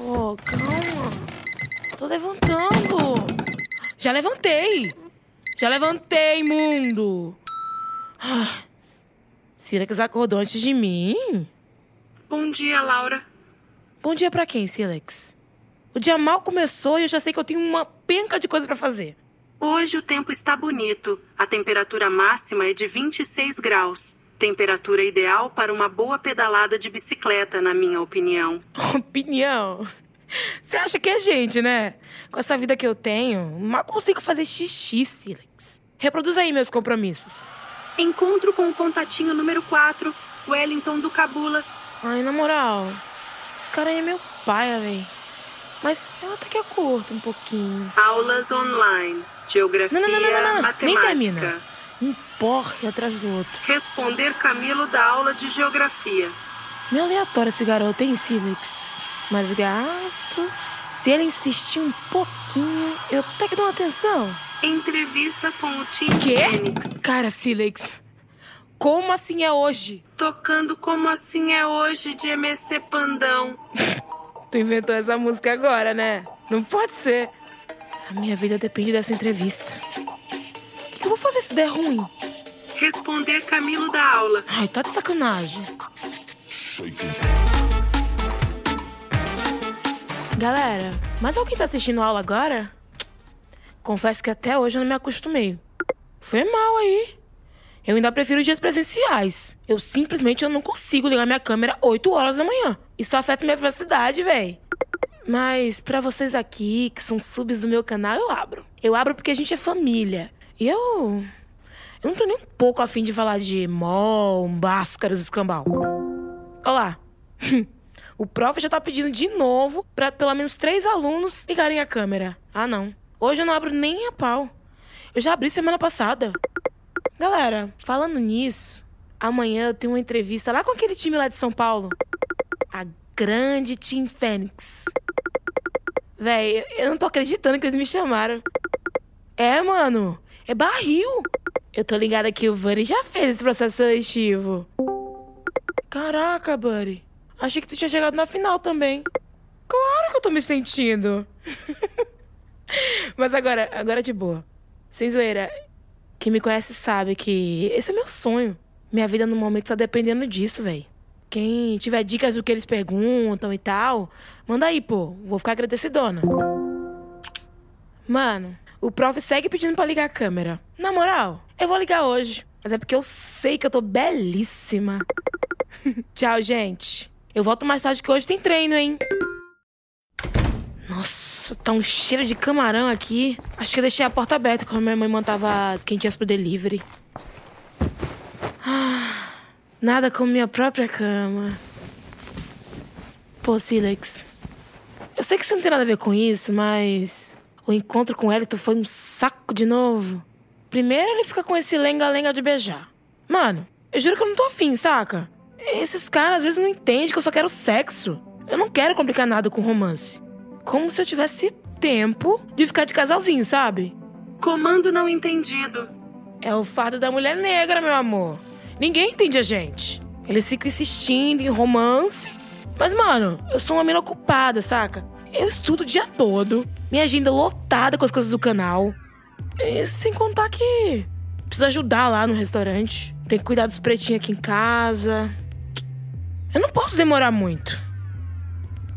Pô, calma. Tô levantando. Já levantei. Já levantei, mundo. Ah, Silex acordou antes de mim? Bom dia, Laura. Bom dia pra quem, Silex? O dia mal começou e eu já sei que eu tenho uma penca de coisa pra fazer. Hoje o tempo está bonito. A temperatura máxima é de 26 graus. Temperatura ideal para uma boa pedalada de bicicleta, na minha opinião. Opinião? Você acha que é gente, né? Com essa vida que eu tenho, mal consigo fazer xixi, Silex. Reproduz aí meus compromissos. Encontro com o contatinho número 4, Wellington do Cabula. Ai, na moral, esse cara aí é meu pai, véi. Mas eu até que eu curto um pouquinho. Aulas online. Geografia, Não, não, não, não, não, não. matemática. Nem termina. Um porre atrás do outro. Responder Camilo da aula de Geografia. Meio aleatório esse garoto, hein, Silex? Mas gato, se ele insistir um pouquinho, eu até que dou uma atenção. Entrevista com o Tim Quê? Fênix. Cara, Silex, como assim é hoje? Tocando como assim é hoje de MC Pandão. Tu inventou essa música agora, né? Não pode ser. A minha vida depende dessa entrevista. Vou fazer se der ruim? Responder Camilo da aula. Ai, tá de sacanagem. Galera, mas alguém tá assistindo a aula agora? Confesso que até hoje eu não me acostumei. Foi mal aí. Eu ainda prefiro dias presenciais. Eu simplesmente eu não consigo ligar minha câmera 8 horas da manhã. Isso afeta minha privacidade, véi. Mas pra vocês aqui, que são subs do meu canal, eu abro. Eu abro porque a gente é família. Eu. Eu não tô nem um pouco afim de falar de mol, báscaros, escambau. Olá. O prof já tá pedindo de novo pra pelo menos três alunos ligarem a câmera. Ah, não. Hoje eu não abro nem a pau. Eu já abri semana passada. Galera, falando nisso, amanhã eu tenho uma entrevista lá com aquele time lá de São Paulo. A grande Team Fênix. Véi, eu não tô acreditando que eles me chamaram. É, mano. É barril. Eu tô ligada que o Buddy já fez esse processo seletivo. Caraca, Buddy. Achei que tu tinha chegado na final também. Claro que eu tô me sentindo. Mas agora, agora de boa. Sem zoeira, quem me conhece sabe que esse é meu sonho. Minha vida no momento tá dependendo disso, véi. Quem tiver dicas do que eles perguntam e tal, manda aí, pô. Vou ficar agradecidona. Mano, o prof segue pedindo pra ligar a câmera. Na moral, eu vou ligar hoje. Mas é porque eu sei que eu tô belíssima. Tchau, gente. Eu volto mais tarde que hoje tem treino, hein? Nossa, tá um cheiro de camarão aqui. Acho que eu deixei a porta aberta quando minha mãe mandava as quentinhas pro delivery. Ah, nada como minha própria cama. Pô, Silex. Eu sei que você não tem nada a ver com isso, mas. O encontro com o Elito foi um saco de novo. Primeiro ele fica com esse lenga-lenga de beijar. Mano, eu juro que eu não tô afim, saca? Esses caras às vezes não entendem que eu só quero sexo. Eu não quero complicar nada com romance. Como se eu tivesse tempo de ficar de casalzinho, sabe? Comando não entendido. É o fardo da mulher negra, meu amor. Ninguém entende a gente. Eles ficam insistindo em romance. Mas, mano, eu sou uma mina ocupada, saca? Eu estudo o dia todo. Minha agenda lotada com as coisas do canal. E sem contar que preciso ajudar lá no restaurante. Tem que cuidar dos pretinhos aqui em casa. Eu não posso demorar muito.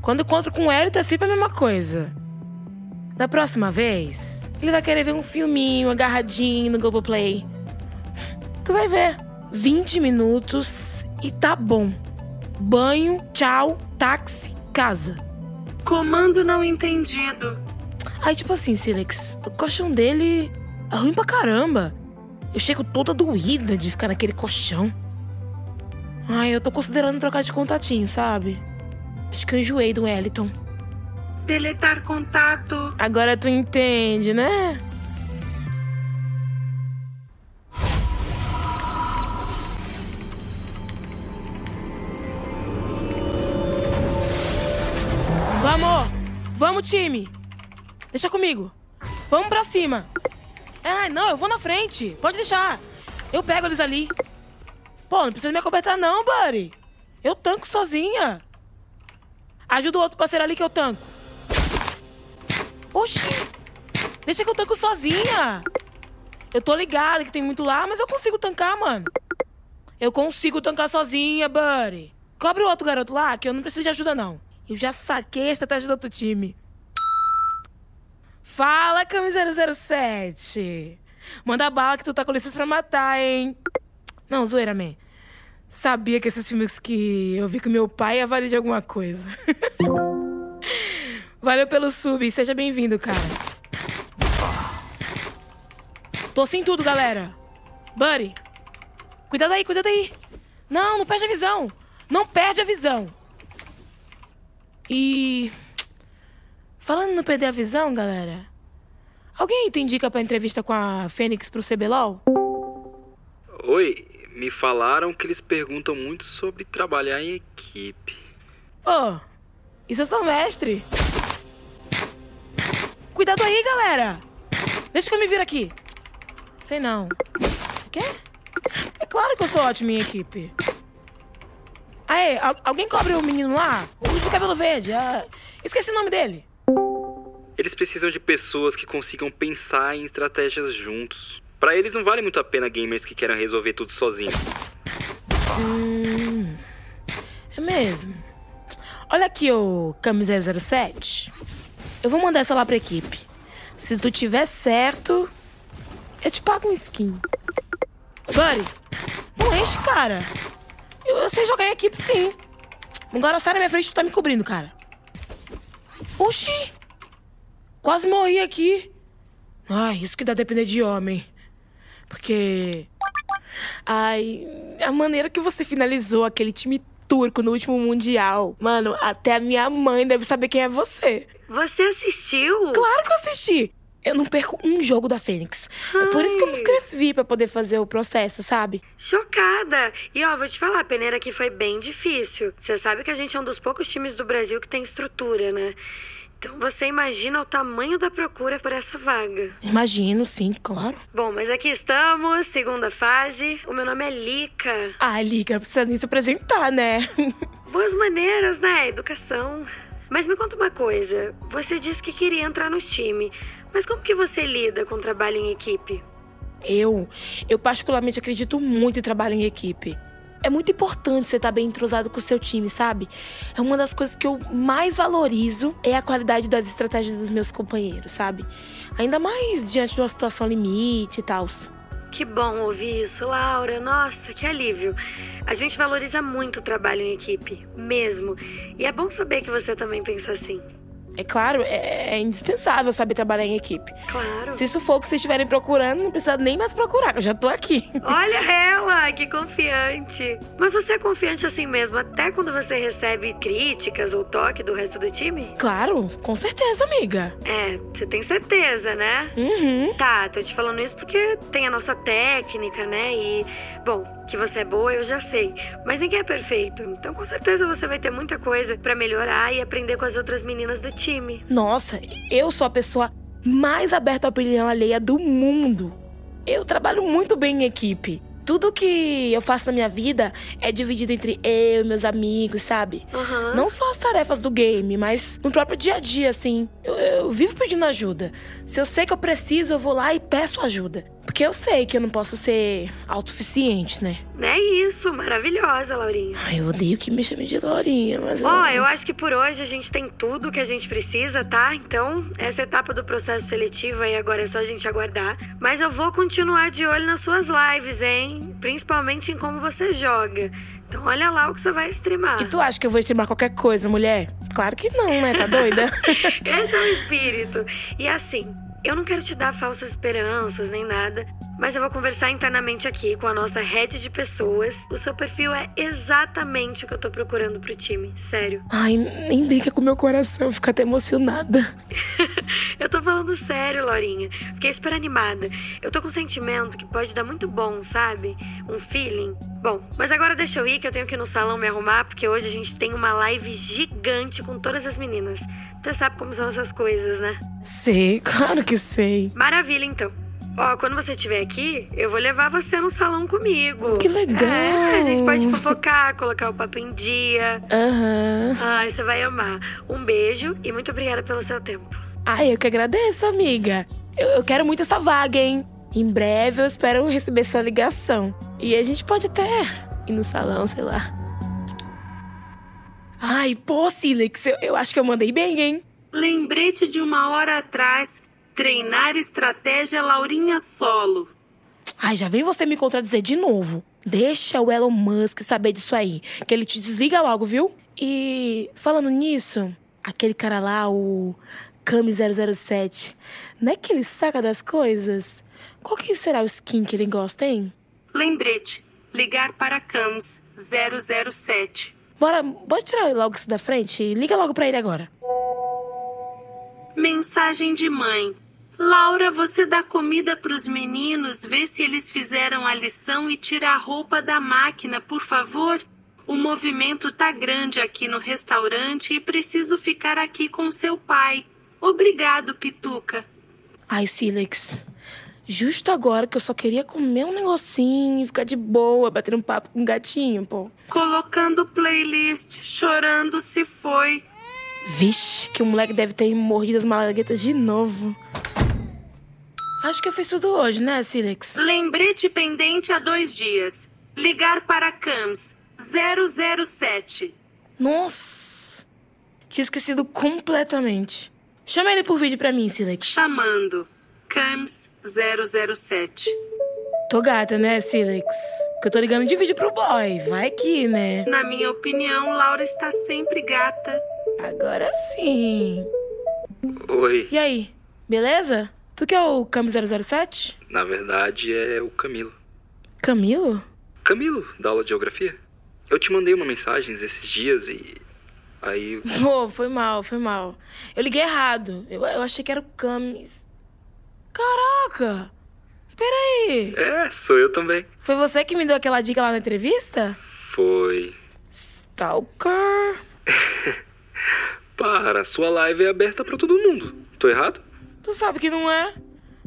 Quando encontro com o Hélio, é sempre a mesma coisa. Da próxima vez, ele vai querer ver um filminho agarradinho no Globoplay. Tu vai ver. 20 minutos e tá bom. Banho, tchau, táxi, casa. Comando não entendido. Aí, tipo assim, Silex, o colchão dele é ruim pra caramba. Eu chego toda doída de ficar naquele colchão. Ai, eu tô considerando trocar de contatinho, sabe? Acho que eu enjoei do Wellington. Deletar contato. Agora tu entende, né? Vamos, time! Deixa comigo. Vamos pra cima. Ah, não, eu vou na frente. Pode deixar. Eu pego eles ali. Pô, não precisa me acobertar não, buddy. Eu tanco sozinha. Ajuda o outro parceiro ali que eu tanco. Oxi! Deixa que eu tanco sozinha. Eu tô ligada que tem muito lá, mas eu consigo tancar, mano. Eu consigo tancar sozinha, buddy. Cobre o outro garoto lá, que eu não preciso de ajuda, não. Eu já saquei a estratégia do outro time. Fala, camisa 007. Manda bala que tu tá com licença pra matar, hein? Não, zoeira, man. Sabia que esses filmes que eu vi com meu pai ia valer de alguma coisa. Valeu pelo sub, seja bem-vindo, cara. Tô sem tudo, galera. Buddy, cuidado aí, cuidado aí. Não, não perde a visão. Não perde a visão. E. Falando não perder a visão, galera. Alguém tem dica pra entrevista com a Fênix pro CBLOL? Oi, me falaram que eles perguntam muito sobre trabalhar em equipe. Ô, isso eu sou mestre. Cuidado aí, galera. Deixa que eu me vir aqui. Sei não. Quê? É claro que eu sou ótimo em equipe. Aê, al- alguém cobre o menino lá? O de cabelo verde. ah, esqueci o nome dele. Eles precisam de pessoas que consigam pensar em estratégias juntos. Pra eles não vale muito a pena gamers que querem resolver tudo sozinhos. Hum, é mesmo. Olha aqui, ô camisa 07. Eu vou mandar essa lá pra equipe. Se tu tiver certo, eu te pago um skin. Buddy, não enche, cara. Eu, eu sei jogar em equipe, sim. Agora sai na minha frente, tu tá me cobrindo, cara. Oxi! Quase morri aqui. Ai, isso que dá depender de homem. Porque. Ai, a maneira que você finalizou aquele time turco no último Mundial. Mano, até a minha mãe deve saber quem é você. Você assistiu? Claro que eu assisti! Eu não perco um jogo da Fênix. É por isso que eu me inscrevi pra poder fazer o processo, sabe? Chocada! E ó, vou te falar, a peneira aqui foi bem difícil. Você sabe que a gente é um dos poucos times do Brasil que tem estrutura, né? Então você imagina o tamanho da procura por essa vaga. Imagino, sim, claro. Bom, mas aqui estamos, segunda fase. O meu nome é Lica. Ah, Liga, não precisa nem se apresentar, né? Boas maneiras, né? Educação. Mas me conta uma coisa. Você disse que queria entrar no time. Mas como que você lida com trabalho em equipe? Eu, eu particularmente acredito muito em trabalho em equipe. É muito importante você estar bem entrosado com o seu time, sabe? É uma das coisas que eu mais valorizo é a qualidade das estratégias dos meus companheiros, sabe? Ainda mais diante de uma situação limite e tal. Que bom ouvir isso, Laura. Nossa, que alívio. A gente valoriza muito o trabalho em equipe, mesmo. E é bom saber que você também pensa assim. É claro, é, é indispensável saber trabalhar em equipe. Claro. Se isso for o que vocês estiverem procurando, não precisa nem mais procurar, eu já tô aqui. Olha ela, que confiante. Mas você é confiante assim mesmo, até quando você recebe críticas ou toque do resto do time? Claro, com certeza, amiga. É, você tem certeza, né? Uhum. Tá, tô te falando isso porque tem a nossa técnica, né? E, bom, que você é boa eu já sei. Mas ninguém é perfeito. Então com certeza você vai ter muita coisa pra melhorar e aprender com as outras meninas do time. Nossa, eu sou a pessoa mais aberta à opinião alheia do mundo. Eu trabalho muito bem em equipe. Tudo que eu faço na minha vida é dividido entre eu e meus amigos, sabe? Aham. Não só as tarefas do game, mas no próprio dia a dia, assim. Eu, eu vivo pedindo ajuda. Se eu sei que eu preciso, eu vou lá e peço ajuda. Porque eu sei que eu não posso ser autossuficiente, né? É isso, maravilhosa, Laurinha. Ai, eu odeio que me chame de Laurinha, mas. Ó, eu acho que por hoje a gente tem tudo que a gente precisa, tá? Então, essa etapa do processo seletivo aí agora é só a gente aguardar. Mas eu vou continuar de olho nas suas lives, hein? Principalmente em como você joga. Então, olha lá o que você vai streamar. E tu acha que eu vou estimar qualquer coisa, mulher? Claro que não, né? Tá doida? Esse é o espírito. E assim, eu não quero te dar falsas esperanças nem nada, mas eu vou conversar internamente aqui com a nossa rede de pessoas. O seu perfil é exatamente o que eu tô procurando pro time, sério. Ai, nem brinca com meu coração, fico até emocionada. eu tô falando sério, Laurinha. Fiquei super animada. Eu tô com um sentimento que pode dar muito bom, sabe? Um feeling. Bom, mas agora deixa eu ir que eu tenho que ir no salão me arrumar, porque hoje a gente tem uma live gigante com todas as meninas. Você sabe como são essas coisas, né? Sei, claro que sei. Maravilha, então. Ó, quando você estiver aqui, eu vou levar você no salão comigo. Que legal. É, a gente pode fofocar, colocar o papo em dia. Aham. Ai, você vai amar. Um beijo e muito obrigada pelo seu tempo. Ai, eu que agradeço, amiga. Eu, eu quero muito essa vaga, hein? Em breve eu espero receber sua ligação. E a gente pode até ir no salão, sei lá. Ai, pô, Silex, eu, eu acho que eu mandei bem, hein? Lembrete de uma hora atrás. Treinar estratégia Laurinha Solo. Ai, já vem você me contradizer de novo. Deixa o Elon Musk saber disso aí, que ele te desliga logo, viu? E falando nisso, aquele cara lá, o Kami 007, não é que ele saca das coisas? Qual que será o skin que ele gosta, hein? Lembrete. Ligar para Cams 007. Bora, bora tirar logo isso da frente? Liga logo pra ele agora. Mensagem de mãe. Laura, você dá comida pros meninos, vê se eles fizeram a lição e tira a roupa da máquina, por favor. O movimento tá grande aqui no restaurante e preciso ficar aqui com seu pai. Obrigado, Pituca. Ai, Silex. Justo agora que eu só queria comer um negocinho, ficar de boa, bater um papo com um gatinho, pô. Colocando playlist, chorando se foi. Vixe, que o moleque deve ter mordido as malaguetas de novo. Acho que eu fiz tudo hoje, né, Silex? Lembrete pendente há dois dias. Ligar para Cams 007. Nossa! Tinha esquecido completamente. Chama ele por vídeo pra mim, Silex. Chamando. Cams 007. Tô gata, né, Silex? Que eu tô ligando de vídeo pro boy. Vai que, né? Na minha opinião, Laura está sempre gata. Agora sim. Oi. E aí, beleza? Tu que é o Cam 007? Na verdade, é o Camilo. Camilo? Camilo, da aula de geografia. Eu te mandei uma mensagem esses dias e. Aí. Pô, foi mal, foi mal. Eu liguei errado. Eu, eu achei que era o Camis. Caraca! Peraí. É, sou eu também. Foi você que me deu aquela dica lá na entrevista? Foi. Stalker. Para, sua live é aberta pra todo mundo. Tô errado? Tu sabe que não é?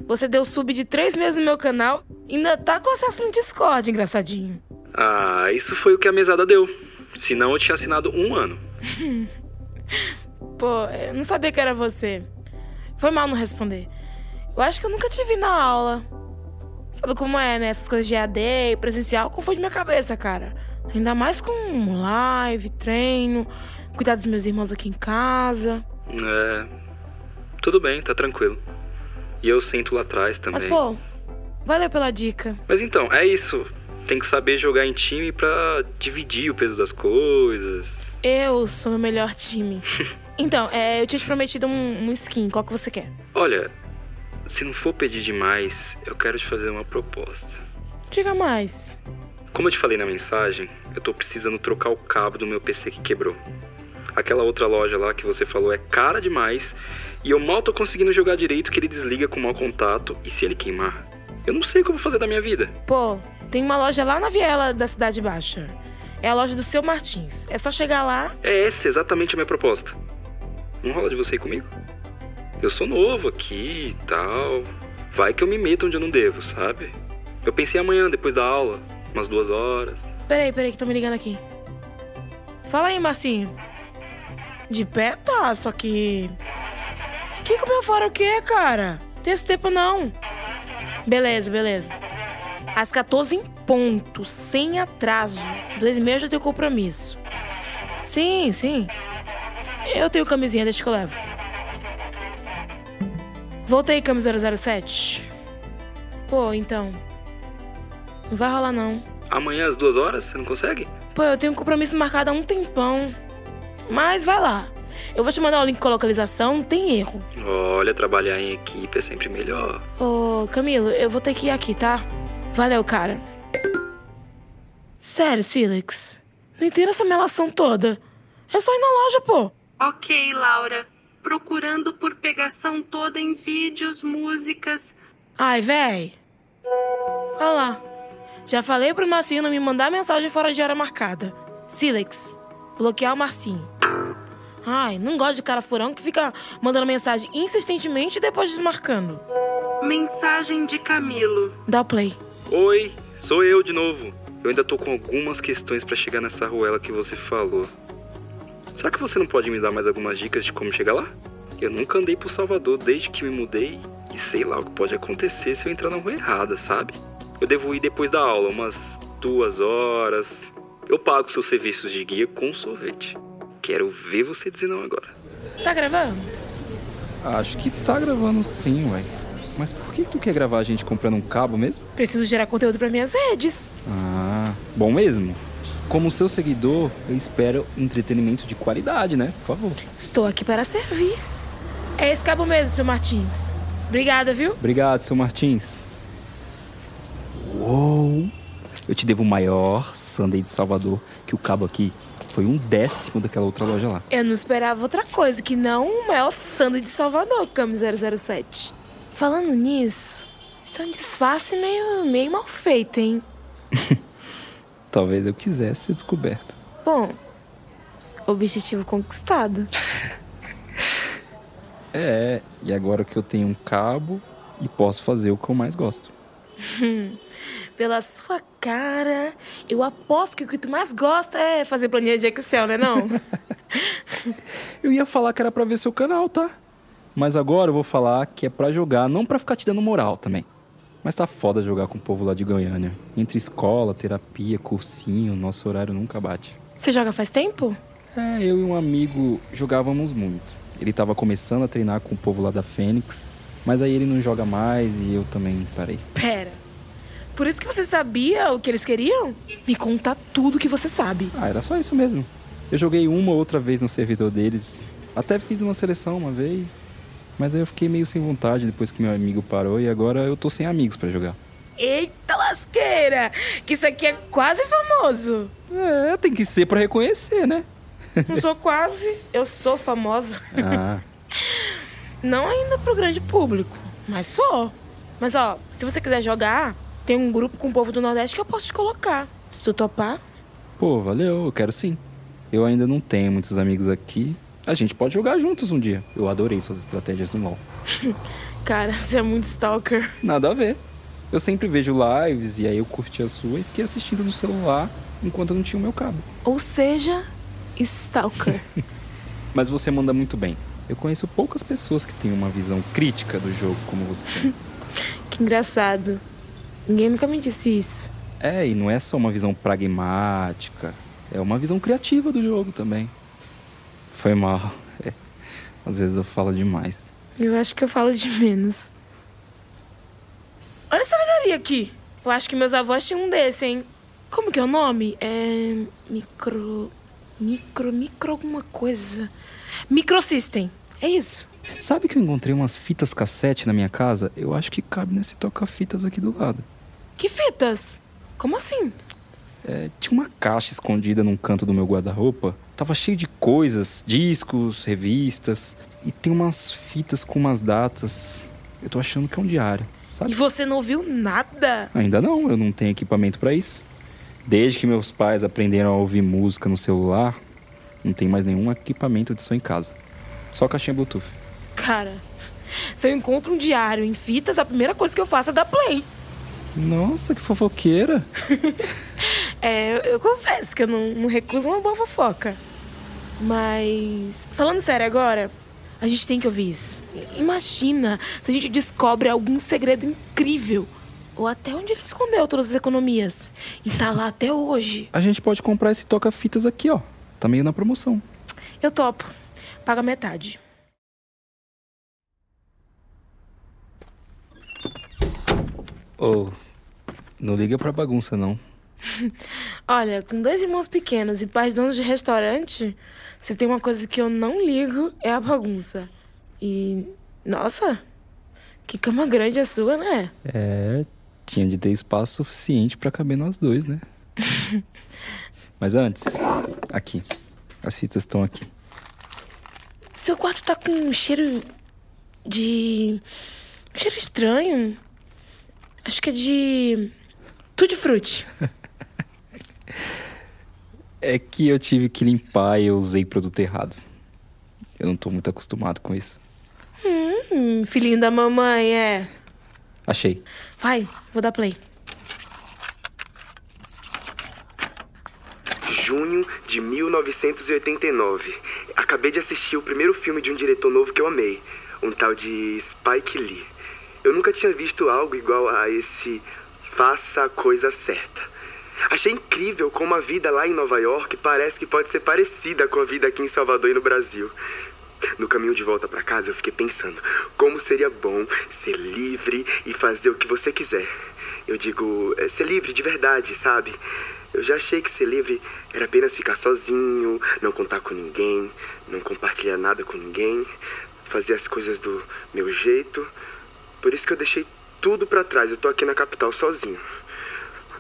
Você deu sub de três meses no meu canal e ainda tá com acesso no Discord, engraçadinho. Ah, isso foi o que a mesada deu. Senão eu tinha assinado um ano. Pô, eu não sabia que era você. Foi mal não responder. Eu acho que eu nunca te vi na aula. Sabe como é, né? Essas coisas de AD e presencial confunde minha cabeça, cara. Ainda mais com live, treino, cuidar dos meus irmãos aqui em casa. É. Tudo bem, tá tranquilo. E eu sento lá atrás também. Mas, pô, valeu pela dica. Mas então, é isso. Tem que saber jogar em time pra dividir o peso das coisas. Eu sou meu melhor time. Então, é, eu tinha te prometido um, um skin. Qual que você quer? Olha, se não for pedir demais, eu quero te fazer uma proposta. Diga mais. Como eu te falei na mensagem, eu tô precisando trocar o cabo do meu PC que quebrou. Aquela outra loja lá que você falou é cara demais e eu mal tô conseguindo jogar direito que ele desliga com mau contato e se ele queimar. Eu não sei o que eu vou fazer da minha vida. Pô, tem uma loja lá na viela da Cidade Baixa. É a loja do seu Martins. É só chegar lá. É essa exatamente a minha proposta. Não rola de você ir comigo? Eu sou novo aqui e tal. Vai que eu me meto onde eu não devo, sabe? Eu pensei amanhã, depois da aula, umas duas horas. Peraí, peraí, que tô me ligando aqui. Fala aí, Marcinho. De pé tá, só que. Que comeu fora o quê, cara? Tem esse tempo não. Beleza, beleza. Às 14 em ponto, sem atraso. Dois meses eu tenho compromisso. Sim, sim. Eu tenho camisinha, deixa que eu levo. Voltei, Cami 007. Pô, então. Não vai rolar não. Amanhã às duas horas, você não consegue? Pô, eu tenho um compromisso marcado há um tempão. Mas vai lá. Eu vou te mandar o link com a localização, não tem erro. Olha, trabalhar em equipe é sempre melhor. Ô, Camilo, eu vou ter que ir aqui, tá? Valeu, cara. Sério, Silex. Não entendo essa melação toda. É só ir na loja, pô. Ok, Laura. Procurando por pegação toda em vídeos, músicas. Ai, véi. Olha lá. Já falei pro Marcinho não me mandar mensagem fora de hora marcada. Silex, bloquear o Marcinho. Ai, não gosto de cara furão que fica mandando mensagem insistentemente e depois desmarcando. Mensagem de Camilo. Dá o play. Oi, sou eu de novo. Eu ainda tô com algumas questões pra chegar nessa ruela que você falou. Será que você não pode me dar mais algumas dicas de como chegar lá? Eu nunca andei por Salvador desde que me mudei e sei lá o que pode acontecer se eu entrar na rua errada, sabe? Eu devo ir depois da aula, umas duas horas. Eu pago seus serviços de guia com sorvete. Quero ver você dizer não agora. Tá gravando? Acho que tá gravando sim, ué. Mas por que tu quer gravar a gente comprando um cabo mesmo? Preciso gerar conteúdo para minhas redes. Ah, bom mesmo. Como seu seguidor, eu espero entretenimento de qualidade, né? Por favor. Estou aqui para servir. É esse cabo mesmo, seu Martins. Obrigada, viu? Obrigado, seu Martins. Uou! Eu te devo o maior sundae de Salvador, que o cabo aqui foi um décimo daquela outra loja lá. Eu não esperava outra coisa que não o maior sangue de Salvador, Cami 007. Falando nisso, isso é um disfarce meio, meio mal feito, hein? Talvez eu quisesse ser descoberto. Bom, objetivo conquistado. É, e agora que eu tenho um cabo e posso fazer o que eu mais gosto. Pela sua cara, eu aposto que o que tu mais gosta é fazer planilha de Excel, né não? eu ia falar que era pra ver seu canal, tá? Mas agora eu vou falar que é pra jogar, não pra ficar te dando moral também. Mas tá foda jogar com o povo lá de Goiânia. Entre escola, terapia, cursinho, nosso horário nunca bate. Você joga faz tempo? É, eu e um amigo jogávamos muito. Ele tava começando a treinar com o povo lá da Fênix, mas aí ele não joga mais e eu também parei. Pera. Por isso que você sabia o que eles queriam? Me conta tudo que você sabe. Ah, era só isso mesmo. Eu joguei uma ou outra vez no servidor deles. Até fiz uma seleção uma vez. Mas aí eu fiquei meio sem vontade depois que meu amigo parou e agora eu tô sem amigos para jogar. Eita lasqueira! Que isso aqui é quase famoso. É, tem que ser para reconhecer, né? Não sou quase, eu sou famosa. Ah. Não ainda pro grande público, mas sou. Mas ó, se você quiser jogar, tem um grupo com o povo do Nordeste que eu posso te colocar. Se tu topar. Pô, valeu, eu quero sim. Eu ainda não tenho muitos amigos aqui. A gente pode jogar juntos um dia. Eu adorei suas estratégias no LoL. Cara, você é muito stalker. Nada a ver. Eu sempre vejo lives e aí eu curti a sua e fiquei assistindo no celular enquanto eu não tinha o meu cabo. Ou seja, stalker. Mas você manda muito bem. Eu conheço poucas pessoas que têm uma visão crítica do jogo como você tem. que engraçado. Ninguém nunca me disse isso. É, e não é só uma visão pragmática. É uma visão criativa do jogo também. Foi mal. É. Às vezes eu falo demais. Eu acho que eu falo de menos. Olha essa velharia aqui. Eu acho que meus avós tinham um desse, hein? Como que é o nome? É. Micro. Micro. Micro alguma coisa. Microsystem. É isso. Sabe que eu encontrei umas fitas cassete na minha casa? Eu acho que cabe nesse toca-fitas aqui do lado. Que fitas? Como assim? É, tinha uma caixa escondida num canto do meu guarda-roupa. Tava cheio de coisas, discos, revistas. E tem umas fitas com umas datas. Eu tô achando que é um diário, sabe? E você não viu nada? Ainda não, eu não tenho equipamento para isso. Desde que meus pais aprenderam a ouvir música no celular, não tem mais nenhum equipamento de som em casa. Só caixinha Bluetooth. Cara, se eu encontro um diário em fitas, a primeira coisa que eu faço é dar play. Nossa, que fofoqueira. é, eu, eu, confesso que eu não, não recuso uma boa fofoca. Mas, falando sério agora, a gente tem que ouvir isso. Imagina se a gente descobre algum segredo incrível. Ou até onde ele escondeu todas as economias. E tá lá até hoje. A gente pode comprar esse toca-fitas aqui, ó. Tá meio na promoção. Eu topo. Paga metade. Ô, oh, não liga pra bagunça, não. Olha, com dois irmãos pequenos e pais donos de restaurante, se tem uma coisa que eu não ligo é a bagunça. E, nossa, que cama grande a sua, né? É, tinha de ter espaço suficiente para caber nós dois, né? Mas antes, aqui. As fitas estão aqui. Seu quarto tá com um cheiro de. Um cheiro estranho. Acho que é de. Tutti frutti. é que eu tive que limpar e eu usei produto errado. Eu não tô muito acostumado com isso. Hum, filhinho da mamãe, é. Achei. Vai, vou dar play. Junho de 1989. Acabei de assistir o primeiro filme de um diretor novo que eu amei, um tal de Spike Lee. Eu nunca tinha visto algo igual a esse Faça a Coisa Certa. Achei incrível como a vida lá em Nova York parece que pode ser parecida com a vida aqui em Salvador e no Brasil. No caminho de volta para casa, eu fiquei pensando como seria bom ser livre e fazer o que você quiser. Eu digo, é, ser livre de verdade, sabe? Eu já achei que ser livre era apenas ficar sozinho, não contar com ninguém, não compartilhar nada com ninguém, fazer as coisas do meu jeito. Por isso que eu deixei tudo para trás. Eu tô aqui na capital sozinho.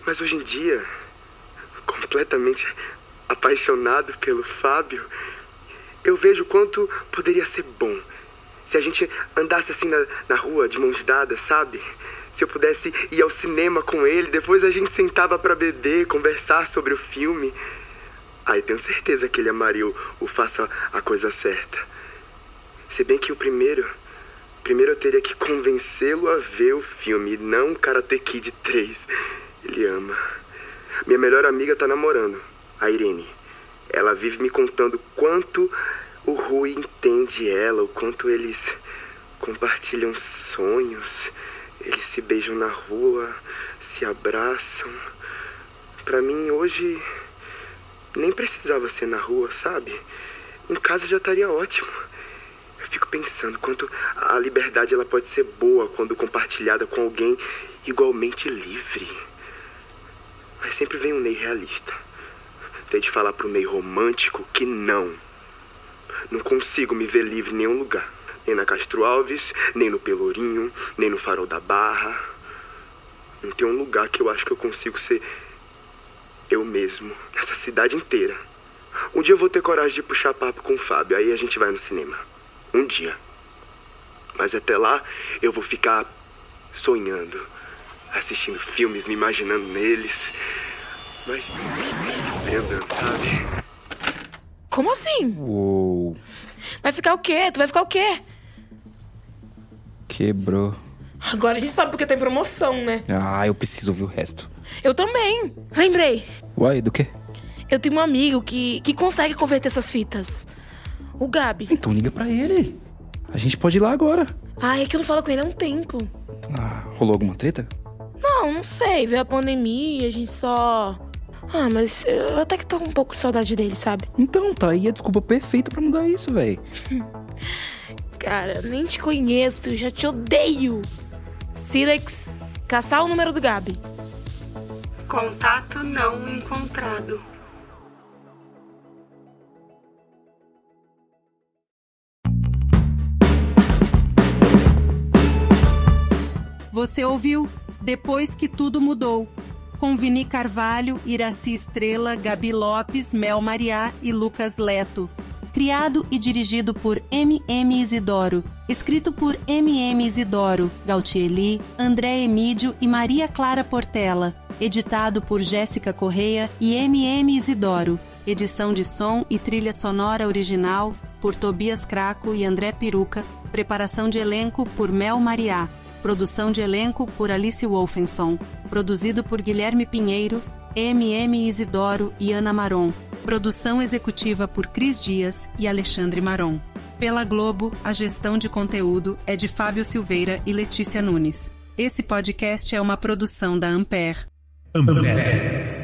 Mas hoje em dia, completamente apaixonado pelo Fábio, eu vejo quanto poderia ser bom se a gente andasse assim na, na rua, de mãos dadas, sabe? Se eu pudesse ir ao cinema com ele, depois a gente sentava para beber, conversar sobre o filme. Aí tenho certeza que ele amaria o, o Faça a Coisa Certa. Se bem que o primeiro. Primeiro eu teria que convencê-lo a ver o filme, não Karate Kid 3. Ele ama. Minha melhor amiga tá namorando, a Irene. Ela vive me contando quanto o Rui entende ela, o quanto eles compartilham sonhos. Eles se beijam na rua, se abraçam. Para mim, hoje, nem precisava ser na rua, sabe? Em casa já estaria ótimo. Eu fico pensando quanto a liberdade ela pode ser boa quando compartilhada com alguém igualmente livre. Mas sempre vem um Ney realista. Tem de falar pro Ney romântico que não. Não consigo me ver livre em nenhum lugar nem na Castro Alves, nem no Pelourinho, nem no Farol da Barra. Não tem um lugar que eu acho que eu consigo ser eu mesmo, nessa cidade inteira. Um dia eu vou ter coragem de puxar papo com o Fábio, aí a gente vai no cinema. Um dia. Mas até lá eu vou ficar sonhando, assistindo filmes, me imaginando neles. Mas andando, sabe? Como assim? Uou. Vai ficar o quê? Tu vai ficar o quê? Quebrou. Agora a gente sabe porque tem promoção, né? Ah, eu preciso ouvir o resto. Eu também. Lembrei. Uai, do quê? Eu tenho um amigo que, que consegue converter essas fitas. O Gabi. Então liga pra ele. A gente pode ir lá agora. Ai, é que eu não falo com ele há um tempo. Ah, rolou alguma treta? Não, não sei. Veio a pandemia, a gente só. Ah, mas eu até que tô com um pouco de saudade dele, sabe? Então, tá aí a desculpa perfeita pra mudar isso, véi. Cara, nem te conheço, já te odeio. Silex, caçar o número do Gabi. Contato não encontrado. Você ouviu Depois que Tudo Mudou, com Vini Carvalho, Iraci Estrela, Gabi Lopes, Mel Mariá e Lucas Leto. Criado e dirigido por M.M. Isidoro. Escrito por M.M. Isidoro, Gautieli, André Emídio e Maria Clara Portela. Editado por Jéssica Correia e M.M. Isidoro. Edição de som e trilha sonora original por Tobias Craco e André Peruca. Preparação de elenco por Mel Mariá. Produção de elenco por Alice Wolfenson. Produzido por Guilherme Pinheiro, MM Isidoro e Ana Maron. Produção executiva por Cris Dias e Alexandre Maron. Pela Globo, a gestão de conteúdo é de Fábio Silveira e Letícia Nunes. Esse podcast é uma produção da Ampere. Ampere.